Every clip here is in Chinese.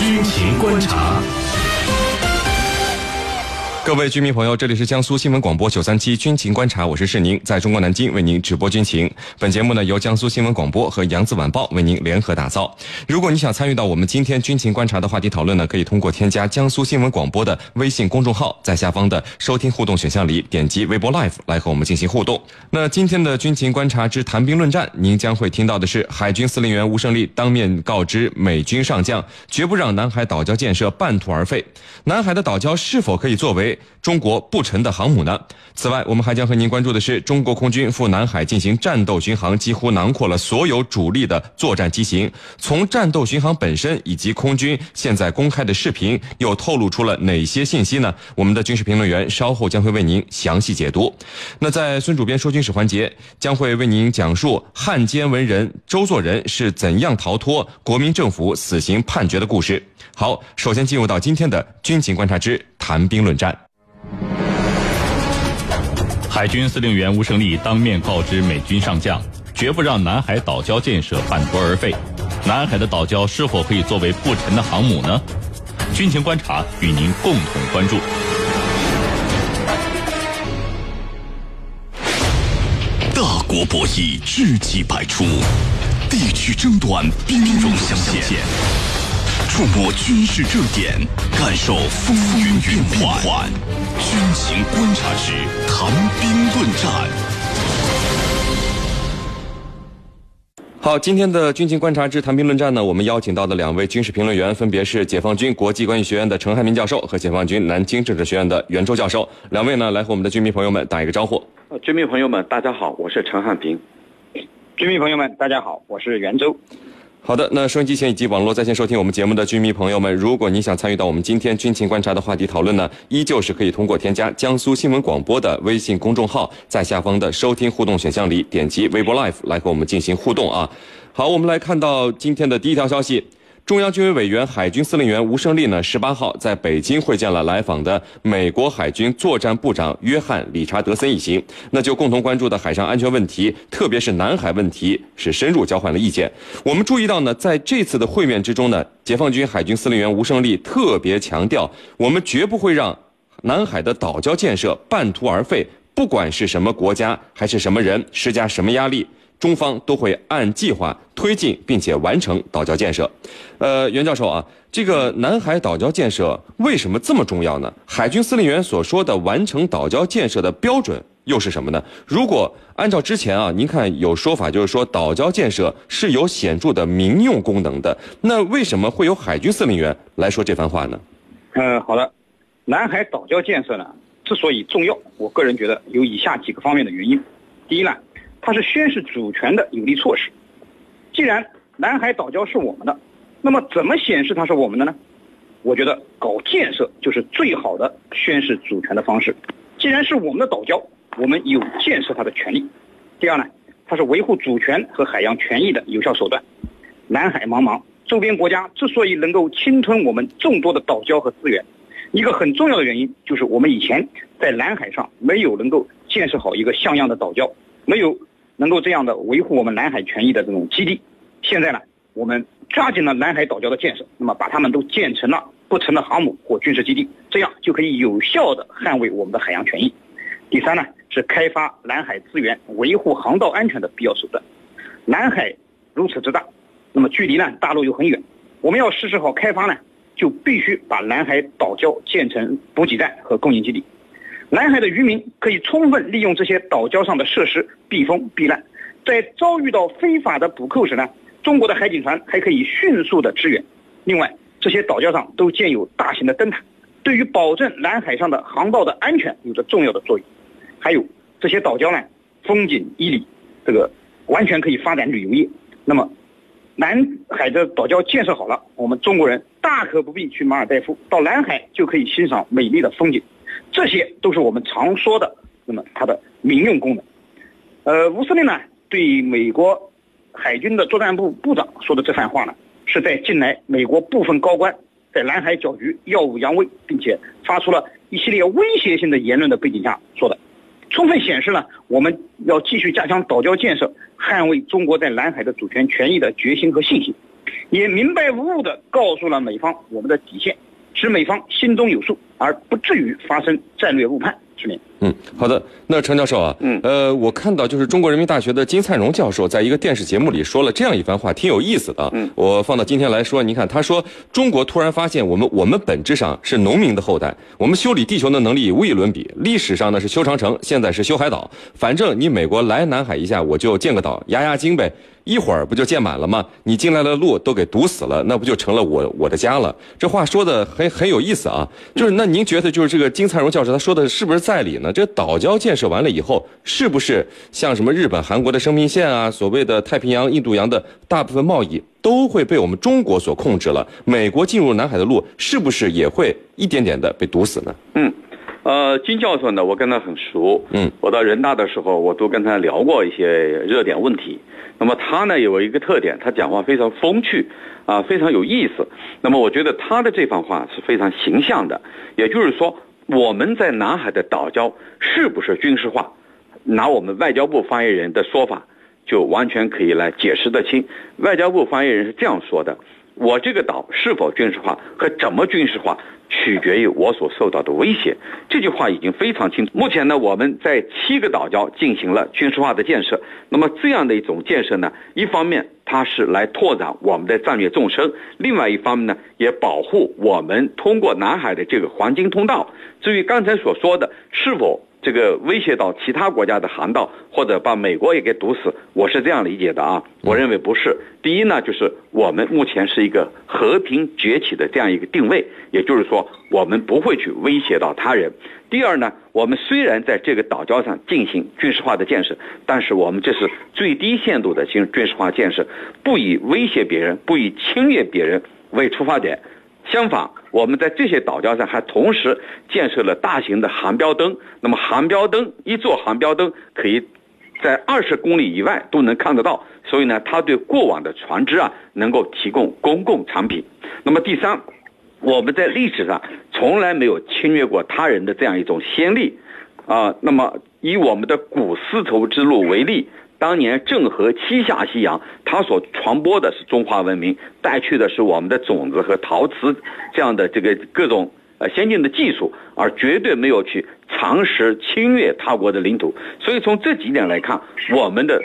军情观察。各位居民朋友，这里是江苏新闻广播九三七军情观察，我是世宁，在中国南京为您直播军情。本节目呢由江苏新闻广播和扬子晚报为您联合打造。如果你想参与到我们今天军情观察的话题讨论呢，可以通过添加江苏新闻广播的微信公众号，在下方的收听互动选项里点击微博 Live 来和我们进行互动。那今天的军情观察之谈兵论战，您将会听到的是海军司令员吴胜利当面告知美军上将，绝不让南海岛礁建设半途而废。南海的岛礁是否可以作为中国不沉的航母呢？此外，我们还将和您关注的是，中国空军赴南海进行战斗巡航，几乎囊括了所有主力的作战机型。从战斗巡航本身以及空军现在公开的视频，又透露出了哪些信息呢？我们的军事评论员稍后将会为您详细解读。那在孙主编说军事环节，将会为您讲述汉奸文人周作人是怎样逃脱国民政府死刑判决的故事。好，首先进入到今天的军情观察之谈兵论战。海军司令员吴胜利当面告知美军上将，绝不让南海岛礁建设半途而废。南海的岛礁是否可以作为不沉的航母呢？军情观察与您共同关注。大国博弈，知己百出；地区争端，兵戎相见。触摸军事热点，感受风云变幻。军情观察之谈兵论战。好，今天的军情观察之谈兵论战呢，我们邀请到的两位军事评论员分别是解放军国际关系学院的陈汉民教授和解放军南京政治学院的袁周教授。两位呢，来和我们的军迷朋友们打一个招呼。军迷朋友们，大家好，我是陈汉平。军迷朋友们，大家好，我是袁周。好的，那收音机前以及网络在线收听我们节目的军迷朋友们，如果你想参与到我们今天军情观察的话题讨论呢，依旧是可以通过添加江苏新闻广播的微信公众号，在下方的收听互动选项里点击微博 Live 来和我们进行互动啊。好，我们来看到今天的第一条消息。中央军委委员、海军司令员吴胜利呢，十八号在北京会见了来访的美国海军作战部长约翰·理查德森一行，那就共同关注的海上安全问题，特别是南海问题，是深入交换了意见。我们注意到呢，在这次的会面之中呢，解放军海军司令员吴胜利特别强调，我们绝不会让南海的岛礁建设半途而废，不管是什么国家还是什么人施加什么压力。中方都会按计划推进，并且完成岛礁建设。呃，袁教授啊，这个南海岛礁建设为什么这么重要呢？海军司令员所说的完成岛礁建设的标准又是什么呢？如果按照之前啊，您看有说法就是说岛礁建设是有显著的民用功能的，那为什么会有海军司令员来说这番话呢？呃，好的，南海岛礁建设呢之所以重要，我个人觉得有以下几个方面的原因。第一呢。它是宣示主权的有力措施。既然南海岛礁是我们的，那么怎么显示它是我们的呢？我觉得搞建设就是最好的宣示主权的方式。既然是我们的岛礁，我们有建设它的权利。第二呢，它是维护主权和海洋权益的有效手段。南海茫茫，周边国家之所以能够侵吞我们众多的岛礁和资源，一个很重要的原因就是我们以前在南海上没有能够建设好一个像样的岛礁，没有。能够这样的维护我们南海权益的这种基地，现在呢，我们抓紧了南海岛礁的建设，那么把它们都建成了不成的航母或军事基地，这样就可以有效的捍卫我们的海洋权益。第三呢，是开发南海资源、维护航道安全的必要手段。南海如此之大，那么距离呢大陆又很远，我们要实施好开发呢，就必须把南海岛礁建成补给站和供应基地。南海的渔民可以充分利用这些岛礁上的设施避风避难，在遭遇到非法的捕扣时呢，中国的海警船还可以迅速的支援。另外，这些岛礁上都建有大型的灯塔，对于保证南海上的航道的安全有着重要的作用。还有这些岛礁呢，风景旖旎，这个完全可以发展旅游业。那么，南海的岛礁建设好了，我们中国人大可不必去马尔代夫，到南海就可以欣赏美丽的风景。这些都是我们常说的，那么它的民用功能。呃，吴司令呢对美国海军的作战部部长说的这番话呢，是在近来美国部分高官在南海搅局、耀武扬威，并且发出了一系列威胁性的言论的背景下说的，充分显示了我们要继续加强岛礁建设、捍卫中国在南海的主权权益的决心和信心。也明白无误地告诉了美方我们的底线，使美方心中有数，而不至于发生战略误判。是明。嗯，好的。那陈教授啊，嗯，呃，我看到就是中国人民大学的金灿荣教授在一个电视节目里说了这样一番话，挺有意思的。嗯，我放到今天来说，你看，他说中国突然发现我们我们本质上是农民的后代，我们修理地球的能力无与伦比。历史上呢是修长城，现在是修海岛，反正你美国来南海一下，我就建个岛压压惊呗。一会儿不就建满了吗？你进来的路都给堵死了，那不就成了我我的家了？这话说的很很有意思啊。就是那您觉得就是这个金灿荣教授他说的是不是在理呢？这岛礁建设完了以后，是不是像什么日本、韩国的生命线啊，所谓的太平洋、印度洋的大部分贸易都会被我们中国所控制了？美国进入南海的路是不是也会一点点的被堵死呢？嗯，呃，金教授呢，我跟他很熟。嗯，我到人大的时候，我都跟他聊过一些热点问题。那么他呢有一个特点，他讲话非常风趣，啊，非常有意思。那么我觉得他的这番话是非常形象的，也就是说，我们在南海的岛礁是不是军事化？拿我们外交部发言人的说法，就完全可以来解释得清。外交部发言人是这样说的：我这个岛是否军事化和怎么军事化？取决于我所受到的威胁，这句话已经非常清楚。目前呢，我们在七个岛礁进行了军事化的建设。那么这样的一种建设呢，一方面它是来拓展我们的战略纵深，另外一方面呢，也保护我们通过南海的这个黄金通道。至于刚才所说的是否，这个威胁到其他国家的航道，或者把美国也给堵死，我是这样理解的啊。我认为不是。第一呢，就是我们目前是一个和平崛起的这样一个定位，也就是说，我们不会去威胁到他人。第二呢，我们虽然在这个岛礁上进行军事化的建设，但是我们这是最低限度的进行军事化建设，不以威胁别人、不以侵略别人为出发点。相反，我们在这些岛礁上还同时建设了大型的航标灯。那么航标灯一座航标灯可以在二十公里以外都能看得到，所以呢，它对过往的船只啊能够提供公共产品。那么第三，我们在历史上从来没有侵略过他人的这样一种先例啊。那么以我们的古丝绸之路为例。当年郑和七下西洋，他所传播的是中华文明，带去的是我们的种子和陶瓷这样的这个各种呃先进的技术，而绝对没有去尝试侵略他国的领土。所以从这几点来看，我们的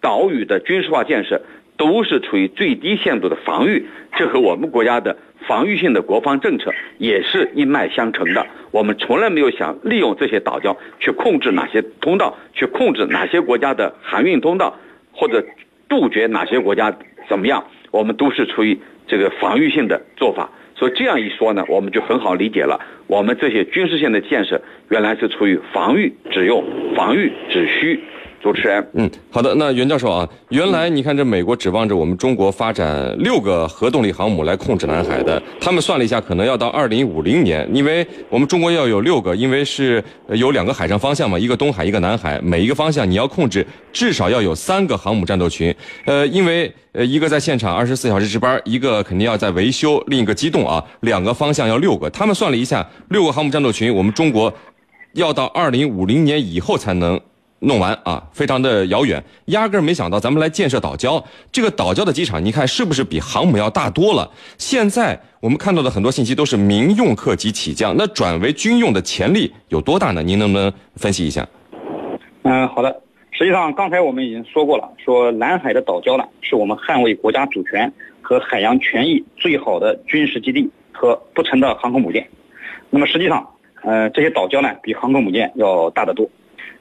岛屿的军事化建设都是处于最低限度的防御，这和我们国家的。防御性的国防政策也是一脉相承的。我们从来没有想利用这些岛礁去控制哪些通道，去控制哪些国家的航运通道，或者杜绝哪些国家怎么样。我们都是出于这个防御性的做法。所以这样一说呢，我们就很好理解了。我们这些军事性的建设原来是出于防御只用、防御只需。主持人，嗯，好的，那袁教授啊，原来你看这美国指望着我们中国发展六个核动力航母来控制南海的，他们算了一下，可能要到二零五零年，因为我们中国要有六个，因为是有两个海上方向嘛，一个东海，一个南海，每一个方向你要控制至少要有三个航母战斗群，呃，因为呃一个在现场二十四小时值班，一个肯定要在维修，另一个机动啊，两个方向要六个，他们算了一下，六个航母战斗群，我们中国要到二零五零年以后才能。弄完啊，非常的遥远，压根儿没想到咱们来建设岛礁。这个岛礁的机场，你看是不是比航母要大多了？现在我们看到的很多信息都是民用客机起降，那转为军用的潜力有多大呢？您能不能分析一下？嗯，好的。实际上，刚才我们已经说过了，说南海的岛礁呢，是我们捍卫国家主权和海洋权益最好的军事基地和不成的航空母舰。那么实际上，呃，这些岛礁呢，比航空母舰要大得多。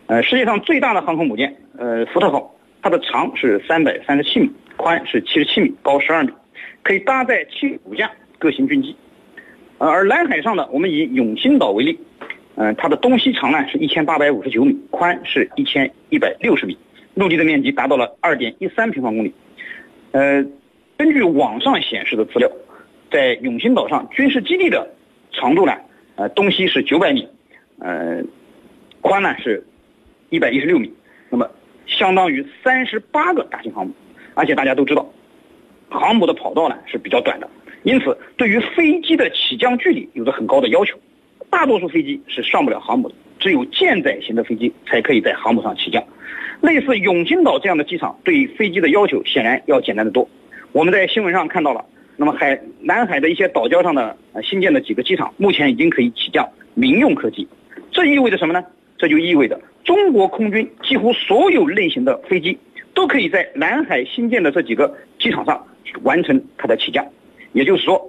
呃，世界上最大的航空母舰，呃，福特号，它的长是三百三十七米，宽是七十七米，高十二米，可以搭载七五架各型军机。呃，而南海上的，我们以永兴岛为例，嗯，它的东西长呢是一千八百五十九米，宽是一千一百六十米，陆地的面积达到了二点一三平方公里。呃，根据网上显示的资料，在永兴岛上军事基地的长度呢，呃，东西是九百米，呃，宽呢是。一百一十六米，那么相当于三十八个大型航母，而且大家都知道，航母的跑道呢是比较短的，因此对于飞机的起降距离有着很高的要求，大多数飞机是上不了航母的，只有舰载型的飞机才可以在航母上起降。类似永兴岛这样的机场，对飞机的要求显然要简单的多。我们在新闻上看到了，那么海南海的一些岛礁上的呃新建的几个机场，目前已经可以起降民用客机，这意味着什么呢？这就意味着中国空军几乎所有类型的飞机都可以在南海新建的这几个机场上完成它的起降，也就是说，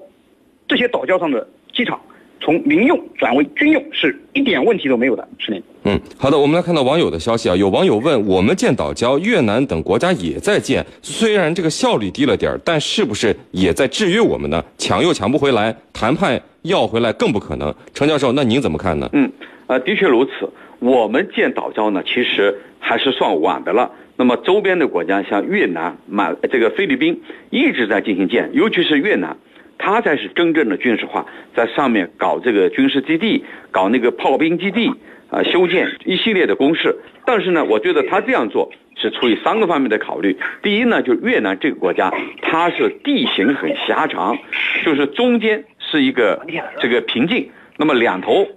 这些岛礁上的机场。从民用转为军用是一点问题都没有的，是的。嗯，好的，我们来看到网友的消息啊，有网友问：我们建岛礁，越南等国家也在建，虽然这个效率低了点儿但是不是也在制约我们呢？抢又抢不回来，谈判要回来更不可能。程教授，那您怎么看呢？嗯，呃，的确如此。我们建岛礁呢，其实还是算晚的了。那么周边的国家像越南、马这个菲律宾一直在进行建，尤其是越南。它才是真正的军事化，在上面搞这个军事基地，搞那个炮兵基地，啊，修建一系列的工事。但是呢，我觉得他这样做是出于三个方面的考虑。第一呢，就是越南这个国家，它是地形很狭长，就是中间是一个这个平静，那么两头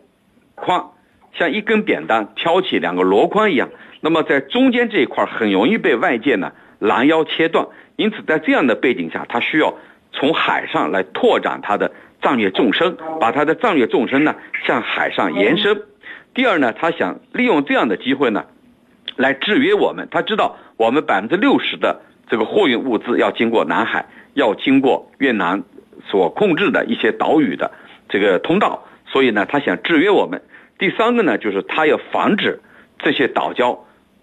宽，像一根扁担挑起两个箩筐一样。那么在中间这一块很容易被外界呢拦腰切断。因此，在这样的背景下，它需要。从海上来拓展它的战略纵深，把它的战略纵深呢向海上延伸。第二呢，他想利用这样的机会呢，来制约我们。他知道我们百分之六十的这个货运物资要经过南海，要经过越南所控制的一些岛屿的这个通道，所以呢，他想制约我们。第三个呢，就是他要防止这些岛礁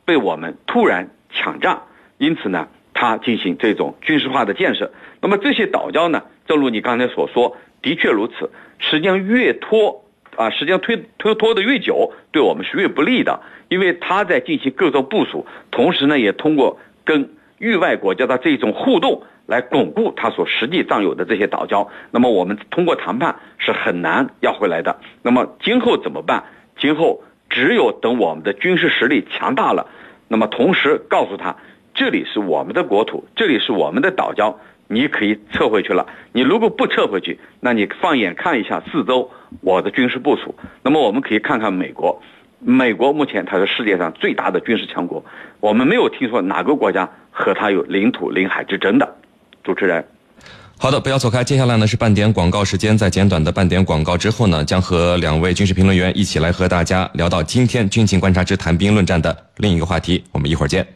被我们突然抢占，因此呢。他进行这种军事化的建设，那么这些岛礁呢？正如你刚才所说，的确如此。时间越拖啊，时间推推拖得越久，对我们是越不利的。因为他在进行各种部署，同时呢，也通过跟域外国家的这种互动来巩固他所实际占有的这些岛礁。那么我们通过谈判是很难要回来的。那么今后怎么办？今后只有等我们的军事实力强大了，那么同时告诉他。这里是我们的国土，这里是我们的岛礁，你可以撤回去了。你如果不撤回去，那你放眼看一下四周，我的军事部署。那么我们可以看看美国，美国目前它是世界上最大的军事强国，我们没有听说哪个国家和他有领土领海之争的。主持人，好的，不要走开。接下来呢是半点广告时间，在简短的半点广告之后呢，将和两位军事评论员一起来和大家聊到今天军情观察之谈兵论战的另一个话题。我们一会儿见。